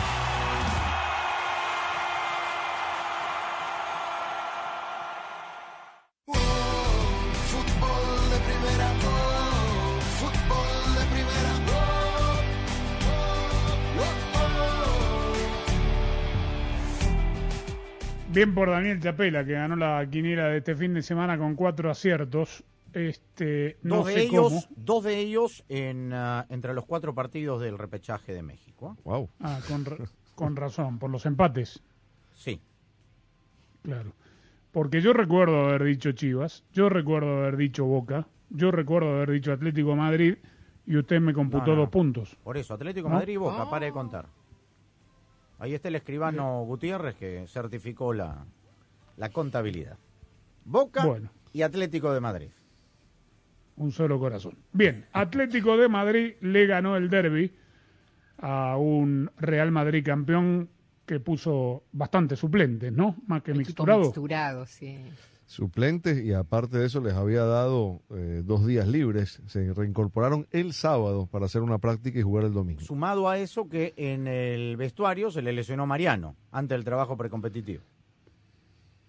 Bien por Daniel Chapela, que ganó la quiniela de este fin de semana con cuatro aciertos. Este, no dos, de sé ellos, cómo. dos de ellos en, ah, entre los cuatro partidos del repechaje de México. ¿eh? Wow. Ah, con, ra- con razón, por los empates. Sí. Claro. Porque yo recuerdo haber dicho Chivas, yo recuerdo haber dicho Boca, yo recuerdo haber dicho Atlético Madrid y usted me computó No, no. dos puntos. Por eso, Atlético ¿No? Madrid y Boca, pare de contar. Ahí está el escribano Gutiérrez que certificó la, la contabilidad. Boca Bueno. y Atlético de Madrid. Un solo corazón. Bien, Atlético de Madrid le ganó el derby a un Real Madrid campeón que puso bastante suplentes, ¿no? Más que Equipo mixturado. mixturado, sí. Suplentes y aparte de eso les había dado eh, dos días libres. Se reincorporaron el sábado para hacer una práctica y jugar el domingo. Sumado a eso que en el vestuario se le lesionó Mariano antes del trabajo precompetitivo.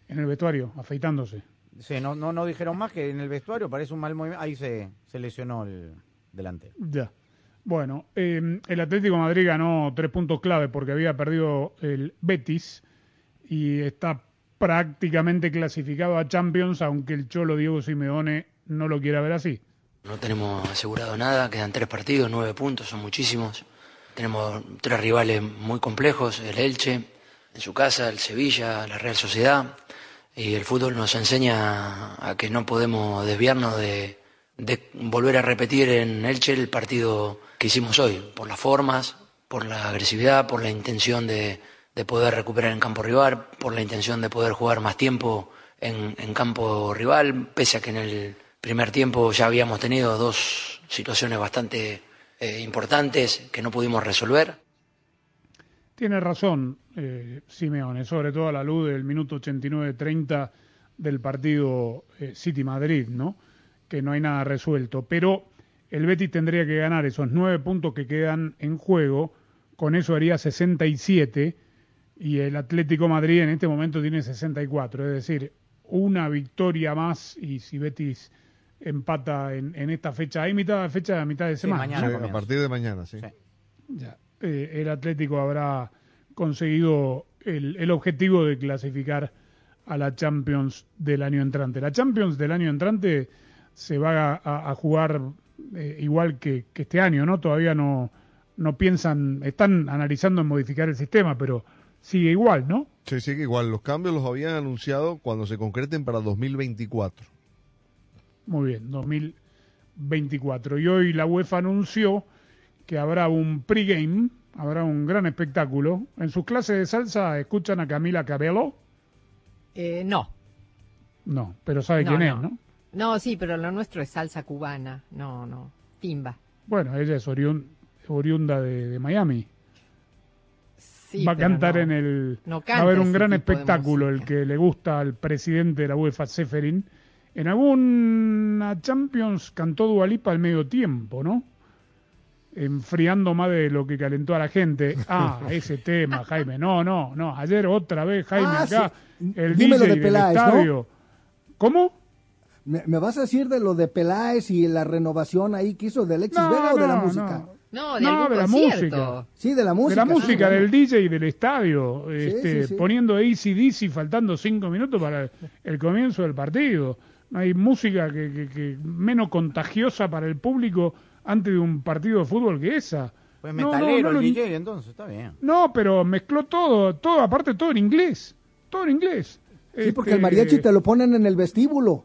En el vestuario, afeitándose. Sí, no, no, no dijeron más que en el vestuario parece un mal movimiento. Ahí se, se lesionó el delantero. Ya. Bueno, eh, el Atlético de Madrid ganó tres puntos clave porque había perdido el Betis y está prácticamente clasificado a Champions, aunque el Cholo Diego Simeone no lo quiera ver así. No tenemos asegurado nada, quedan tres partidos, nueve puntos, son muchísimos. Tenemos tres rivales muy complejos, el Elche, en su casa, el Sevilla, la Real Sociedad. Y el fútbol nos enseña a que no podemos desviarnos de, de volver a repetir en Elche el partido que hicimos hoy, por las formas, por la agresividad, por la intención de, de poder recuperar en campo rival, por la intención de poder jugar más tiempo en, en campo rival, pese a que en el primer tiempo ya habíamos tenido dos situaciones bastante eh, importantes que no pudimos resolver. Tiene razón eh, Simeone, sobre todo a la luz del minuto 89-30 del partido eh, City-Madrid, ¿no? Que no hay nada resuelto. Pero el Betis tendría que ganar esos nueve puntos que quedan en juego, con eso haría 67 y el Atlético Madrid en este momento tiene 64, es decir, una victoria más y si Betis empata en, en esta fecha. Hay mitad de fecha, a mitad de semana. A partir de mañana, sí. Ya. Eh, el Atlético habrá conseguido el, el objetivo de clasificar a la Champions del año entrante. La Champions del año entrante se va a, a jugar eh, igual que, que este año, ¿no? Todavía no, no piensan, están analizando en modificar el sistema, pero sigue igual, ¿no? Sí, sigue igual. Los cambios los habían anunciado cuando se concreten para 2024. Muy bien, 2024. Y hoy la UEFA anunció que habrá un pregame, habrá un gran espectáculo. En sus clases de salsa escuchan a Camila Cabello. Eh, no. No, pero sabe No, quién no. es, ¿no? No, sí, pero lo nuestro es salsa cubana. No, no. Timba. Bueno, ella es oriun- oriunda de, de Miami. Sí, va a cantar no- en el... no va a canta haber un gran espectáculo, el que le gusta al presidente de la UEFA, Seferin. En alguna Champions cantó Dualipa al medio tiempo, ¿no? Enfriando más de lo que calentó a la gente. Ah, ese tema, Jaime. No, no, no. Ayer otra vez, Jaime, Ah, acá, sí. el Dime lo DJ de del Peláez, ¿no? estadio. ¿Cómo? ¿Me, me vas a decir de lo de Peláez y la renovación ahí que hizo de Alexis No, Vega o de la no, música? No, de No, algún de la música. Sí, de la música. de la música, sí, bueno. del DJ y del estadio, este, sí, sí. poniendo ACDC faltando cinco minutos para el, el comienzo del partido. No hay música que, que- que menos contagiosa para el público antes de un partido de fútbol que esa. Pues no, metalero no el DJ, entonces, está bien. No, pero mezcló todo, todo, aparte todo en inglés, todo en inglés. Sí, porque Este, el mariachi te lo ponen en el vestíbulo.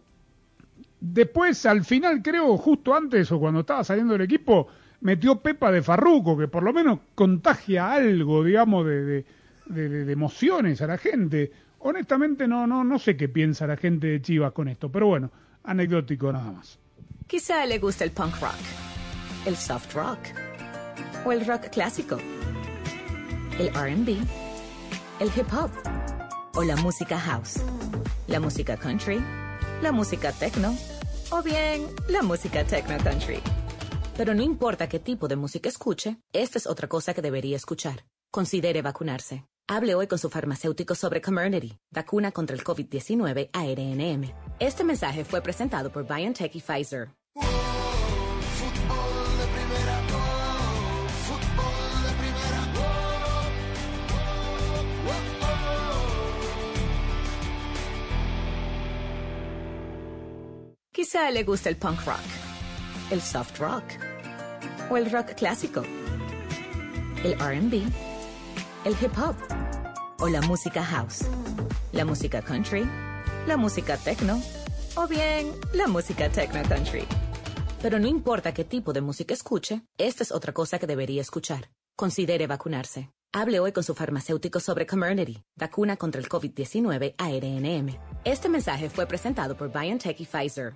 Después, al final, creo, justo antes o cuando estaba saliendo del equipo, metió Pepa de Farruco, que por lo menos contagia algo, digamos, de, de, de- emociones a la gente. Honestamente, no, no, no sé qué piensa la gente de Chivas con esto, pero bueno, anecdótico nada más. Quizá le guste el punk rock, el soft rock o el rock clásico, el RB, el hip hop o la música house, la música country, la música techno o bien la música techno country. Pero no importa qué tipo de música escuche, esta es otra cosa que debería escuchar. Considere vacunarse. Hable hoy con su farmacéutico sobre Comirnaty, vacuna contra el COVID-19 ARNM. Este mensaje fue presentado por BioNTech y Pfizer. Quizá le guste el punk rock, el soft rock o el rock clásico, el RB, el hip hop o la música house, la música country, la música techno o bien la música techno country. Pero no importa qué tipo de música escuche, esta es otra cosa que debería escuchar. Considere vacunarse. Hable hoy con su farmacéutico sobre Comirnaty, vacuna contra el COVID-19 ARNM. Este mensaje fue presentado por BioNTech y Pfizer.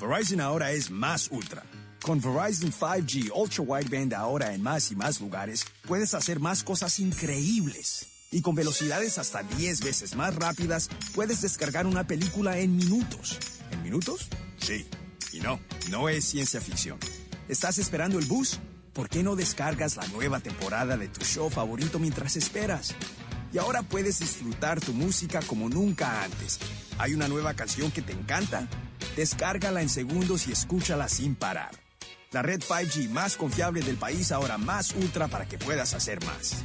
Verizon ahora es más ultra. Con Verizon 5G Ultra Wideband ahora en más y más lugares, puedes hacer más cosas increíbles. Y con velocidades hasta 10 veces más rápidas, puedes descargar una película en minutos. ¿En minutos? Sí. Y no, no es ciencia ficción. ¿Estás esperando el bus? ¿Por qué no descargas la nueva temporada de tu show favorito mientras esperas? Y ahora puedes disfrutar tu música como nunca antes. ¿Hay una nueva canción que te encanta? Descárgala en segundos y escúchala sin parar. La red 5G más confiable del país ahora más ultra para que puedas hacer más.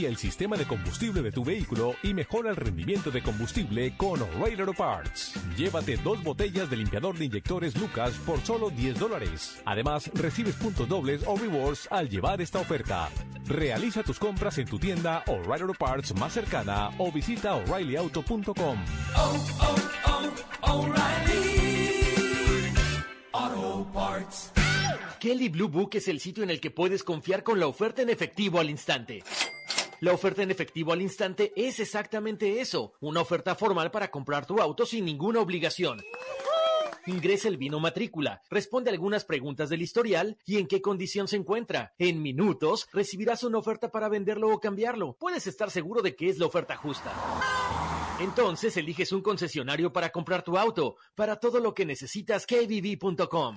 limpia el sistema de combustible de tu vehículo y mejora el rendimiento de combustible con O'Reilly Auto Parts. Llévate dos botellas de limpiador de inyectores Lucas por solo 10 dólares. Además, recibes puntos dobles o rewards al llevar esta oferta. Realiza tus compras en tu tienda O'Reilly Auto Parts más cercana o visita o'ReillyAuto.com. Kelly Blue Book es el sitio en el que puedes confiar con la oferta en efectivo al instante. La oferta en efectivo al instante es exactamente eso, una oferta formal para comprar tu auto sin ninguna obligación. Ingresa el vino matrícula, responde algunas preguntas del historial y en qué condición se encuentra. En minutos recibirás una oferta para venderlo o cambiarlo. Puedes estar seguro de que es la oferta justa. Entonces eliges un concesionario para comprar tu auto. Para todo lo que necesitas, kbb.com.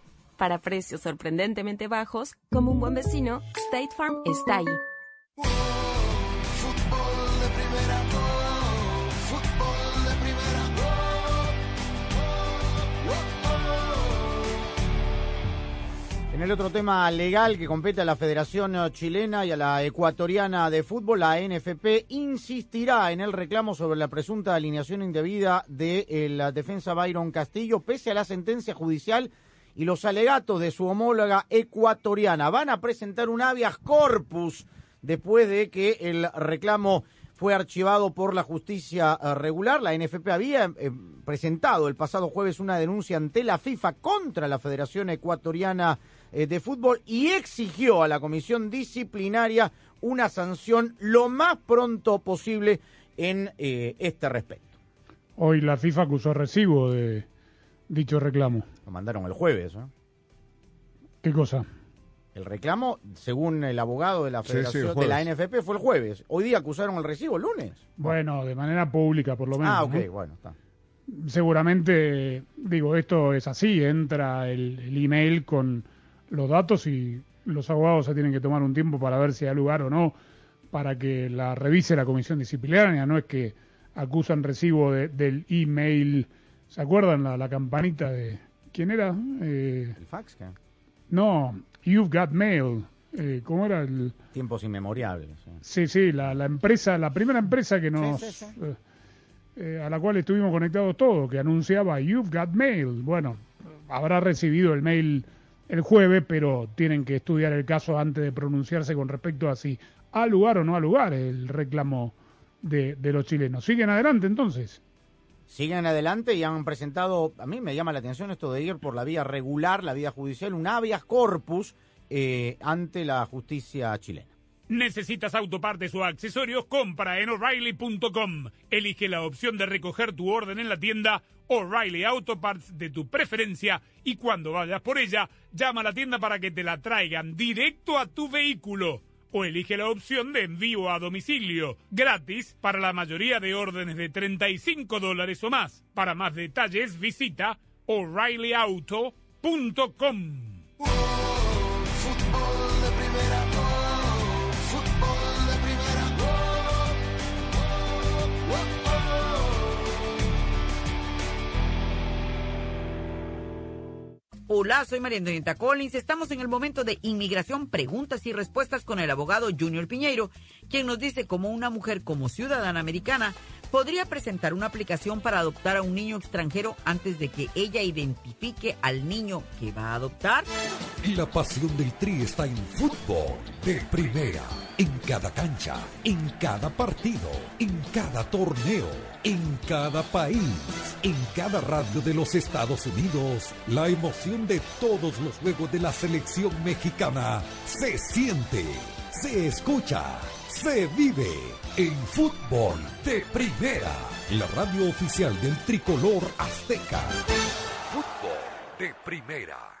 Para precios sorprendentemente bajos, como un buen vecino, State Farm está ahí. En el otro tema legal que compete a la Federación Chilena y a la Ecuatoriana de Fútbol, la NFP insistirá en el reclamo sobre la presunta alineación indebida de la defensa Byron Castillo, pese a la sentencia judicial y los alegatos de su homóloga ecuatoriana. Van a presentar un habeas corpus después de que el reclamo fue archivado por la justicia eh, regular. La NFP había eh, presentado el pasado jueves una denuncia ante la FIFA contra la Federación Ecuatoriana eh, de Fútbol y exigió a la comisión disciplinaria una sanción lo más pronto posible en este respecto. Hoy la FIFA acusó recibo de dicho reclamo. Lo mandaron el jueves. ¿no? ¿Qué cosa? El reclamo, según el abogado de la Federación sí, de la. NFP, fue el jueves. Hoy día acusaron el recibo el lunes. Bueno, de manera pública por lo menos. Ah, ok, ¿no? bueno, está. Seguramente, digo, esto es así, entra el, el email con los datos y los abogados se tienen que tomar un tiempo para ver si hay lugar o no para que la revise la comisión disciplinaria, no es que acusan recibo de- del email, ¿se acuerdan la, la campanita de quién era? Eh, ¿El fax? ¿qué? no, You've Got Mail, eh, ¿cómo era el? Tiempos inmemorables. sí. Sí, sí, la, la empresa, la primera empresa que nos, Sí, sí, sí. eh, eh, a la cual estuvimos conectados todos, que anunciaba You've Got Mail. Bueno, habrá recibido el mail el jueves, pero tienen que estudiar el caso antes de pronunciarse con respecto a si ha lugar o no ha lugar el reclamo de, de los chilenos. ¿Siguen adelante entonces? Siguen adelante y han presentado, a mí me llama la atención esto de ir por la vía regular, la vía judicial, un habeas corpus eh, ante la justicia chilena. ¿Necesitas autopartes o accesorios? Compra en O'Reilly.com. Elige la opción de recoger tu orden en la tienda O'Reilly Auto Parts de tu preferencia y cuando vayas por ella, llama a la tienda para que te la traigan directo a tu vehículo. O elige la opción de envío a domicilio, gratis para la mayoría de órdenes de 35 dólares o más. Para más detalles visita O'ReillyAuto.com. Hola, soy María Antonieta Collins. Estamos en el momento de inmigración, preguntas y respuestas con el abogado Junior Piñeiro, quien nos dice cómo una mujer como ciudadana americana podría presentar una aplicación para adoptar a un niño extranjero antes de que ella identifique al niño que va a adoptar. La pasión del Tri está en fútbol de primera, en cada cancha, en cada partido, en cada torneo, en cada país, en cada radio de los Estados Unidos. La emoción de todos los juegos de la selección mexicana se siente, se escucha, se vive en fútbol de primera, la radio oficial del tricolor azteca. Fútbol de primera.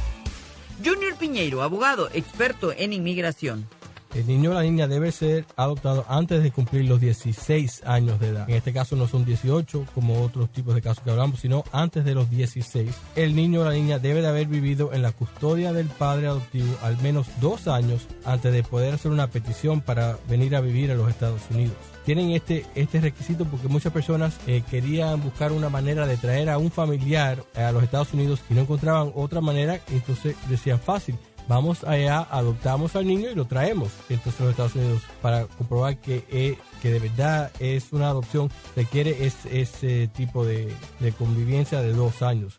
Junior Piñeiro, abogado, experto en inmigración. El niño o la niña debe ser adoptado antes de cumplir los 16 años de edad. En este caso no son 18 como otros tipos de casos que hablamos, sino antes de los 16. El niño o la niña debe de haber vivido en la custodia del padre adoptivo al menos dos años antes de poder hacer una petición para venir a vivir a los Estados Unidos. Tienen este, este requisito porque muchas personas eh, querían buscar una manera de traer a un familiar a los Estados Unidos y no encontraban otra manera, entonces decían fácil, vamos allá, adoptamos al niño y lo traemos entonces a los Estados Unidos para comprobar que, eh, que de verdad es una adopción, requiere es- ese tipo de, de convivencia de dos años.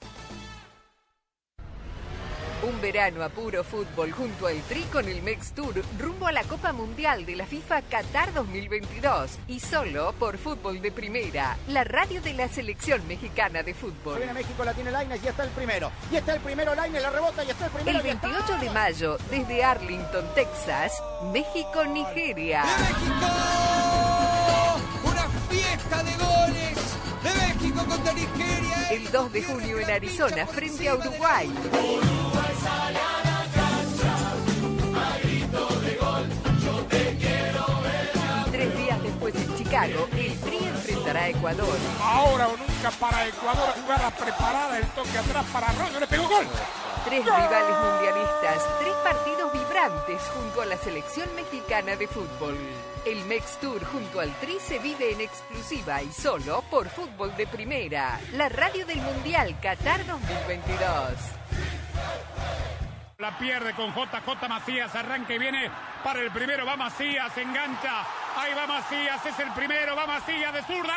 Un verano a puro fútbol junto al Tri con el Mex Tour rumbo a la Copa Mundial de la FIFA Qatar 2022 y solo por Fútbol de Primera, la radio de la selección mexicana de fútbol. Viene México, la tiene Lainez y está el primero. Y está el primero, Lainez la rebota y está el primero. El y está- 28 de mayo, desde Arlington, Texas, México-Nigeria. Una fiesta de goles El 2 de junio en Arizona, frente a Uruguay. Tres días después en Chicago, el Tri enfrentará a Ecuador. Ahora o nunca para Ecuador, jugada preparada, el toque atrás para Arroyo, le pegó gol. Tres rivales mundialistas, tres partidos vibrantes junto a la selección mexicana de fútbol. El Mex Tour junto al Tri se vive en exclusiva y solo por Fútbol de Primera, la radio del Mundial Qatar 2022. La pierde con JJ Macías, arranque y viene para el primero, va Macías, engancha, ahí va Macías, es el primero, va Macías de zurda,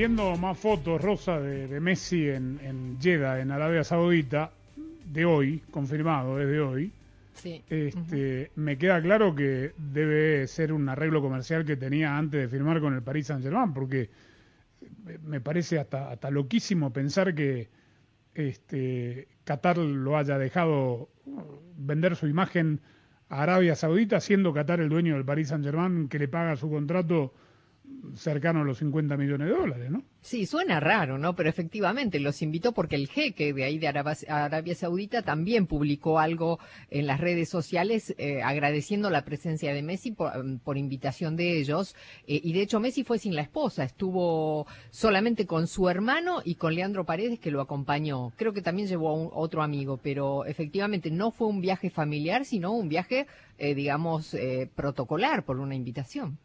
Viendo más fotos, Rosa, de, de Messi en, en Jeddah, en Arabia Saudita, de hoy, confirmado, es de hoy, Sí. este, me queda claro que debe ser un arreglo comercial que tenía antes de firmar con el Paris Saint-Germain, porque me parece hasta, hasta loquísimo pensar que este, Qatar lo haya dejado vender su imagen a Arabia Saudita, siendo Qatar el dueño del Paris Saint-Germain, que le paga su contrato cercano a los 50 millones de dólares, ¿no? Sí, suena raro, ¿no? Pero efectivamente los invitó porque el jeque de ahí de Arabia, Saudita también publicó algo en las redes sociales eh, agradeciendo la presencia de Messi por, por invitación de ellos. Eh, y de hecho Messi fue sin la esposa, estuvo solamente con su hermano y con Leandro Paredes que lo acompañó. Creo que también llevó a un, otro amigo, pero efectivamente no fue un viaje familiar, sino un viaje, eh, digamos, eh, protocolar por una invitación.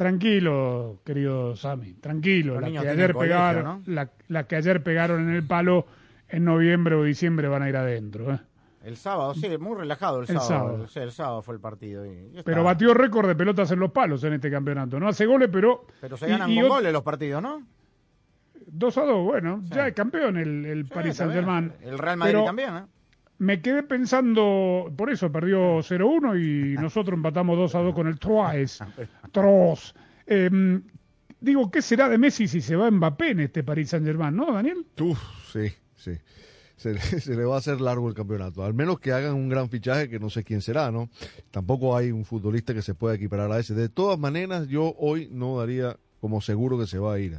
Tranquilo, querido Sami, tranquilo. Los La que, ayer colegio, pegaron, ¿no? la, la que ayer pegaron en el palo en noviembre o diciembre van a ir adentro. ¿eh? El sábado, sí, muy relajado el, El sábado. sábado. Sí, el sábado fue el partido. y Pero batió récord de pelotas en los palos en este campeonato. No hace goles, pero. Pero se ganan y con goles los partidos, ¿no? 2 a 2, bueno, ya es campeón el, el Paris está Saint bien. Germain. El Real Madrid también, ¿eh? Me quedé pensando, por eso perdió 0-1 y nosotros empatamos 2 a 2 con el Troyes. Troyes. Em, digo, ¿qué será de Messi si se va Mbappé en este Paris Saint Germain, no, Daniel? Uf, sí, sí. Se, se le va a hacer largo el campeonato. Al menos que hagan un gran fichaje, que no sé quién será, ¿no? Tampoco hay un futbolista que se pueda equiparar a ese. De todas maneras, yo hoy no daría como seguro que se va a ir.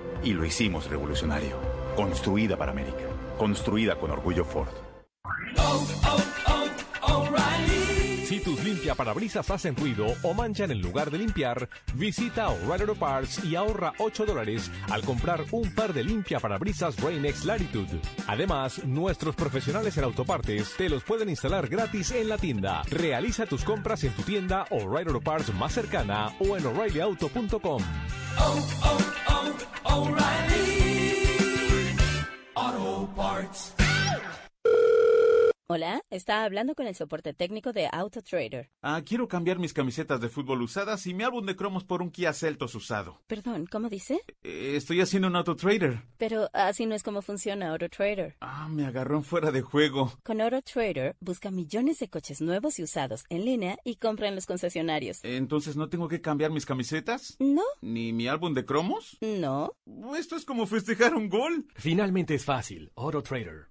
y lo hicimos revolucionario. Construida para América. Construida con orgullo Ford. Si tus limpia parabrisas hacen ruido o manchan en lugar de limpiar, visita O'Reilly Auto Parts y ahorra 8 dólares al comprar un par de limpia parabrisas Rain-X Latitude. Además, nuestros profesionales en autopartes te los pueden instalar gratis en la tienda. Realiza tus compras en tu tienda O'Reilly Auto Parts más cercana o en o'ReillyAuto.com. Auto Parts. Hola, está hablando con el soporte técnico de AutoTrader. Ah, quiero cambiar mis camisetas de fútbol usadas y mi álbum de cromos por un Kia Celtos usado. Perdón, ¿cómo dice? Eh, estoy haciendo un autotrader. Pero así no es como funciona AutoTrader. Ah, me agarró en fuera de juego. Con AutoTrader busca millones de coches nuevos y usados en línea y compra en los concesionarios. Entonces, ¿no tengo que cambiar mis camisetas? No. ¿Ni mi álbum de cromos? No. Esto es como festejar un gol. Finalmente es fácil. Auto Trader.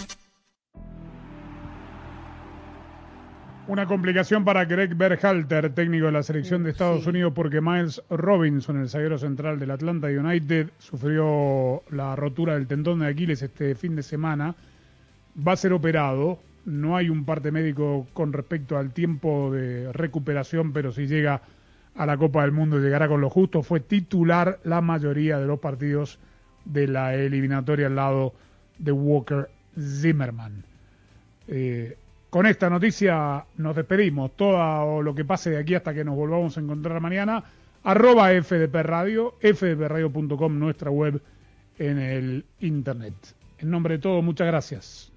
Una complicación para Greg Berhalter, técnico de la selección de Estados Unidos, porque Miles Robinson, el zaguero central del Atlanta United, sufrió la rotura del tendón de Aquiles este fin de semana. Va a ser operado. No hay un parte médico con respecto al tiempo de recuperación, pero si llega a la Copa del Mundo llegará con lo justo. Fue titular la mayoría de los partidos de la eliminatoria al lado de Walker Zimmerman. Eh, con esta noticia nos despedimos. Todo lo que pase de aquí hasta que nos volvamos a encontrar mañana. Arroba FDP Radio, fdpradio.com, nuestra web en el internet. En nombre de todos, muchas gracias.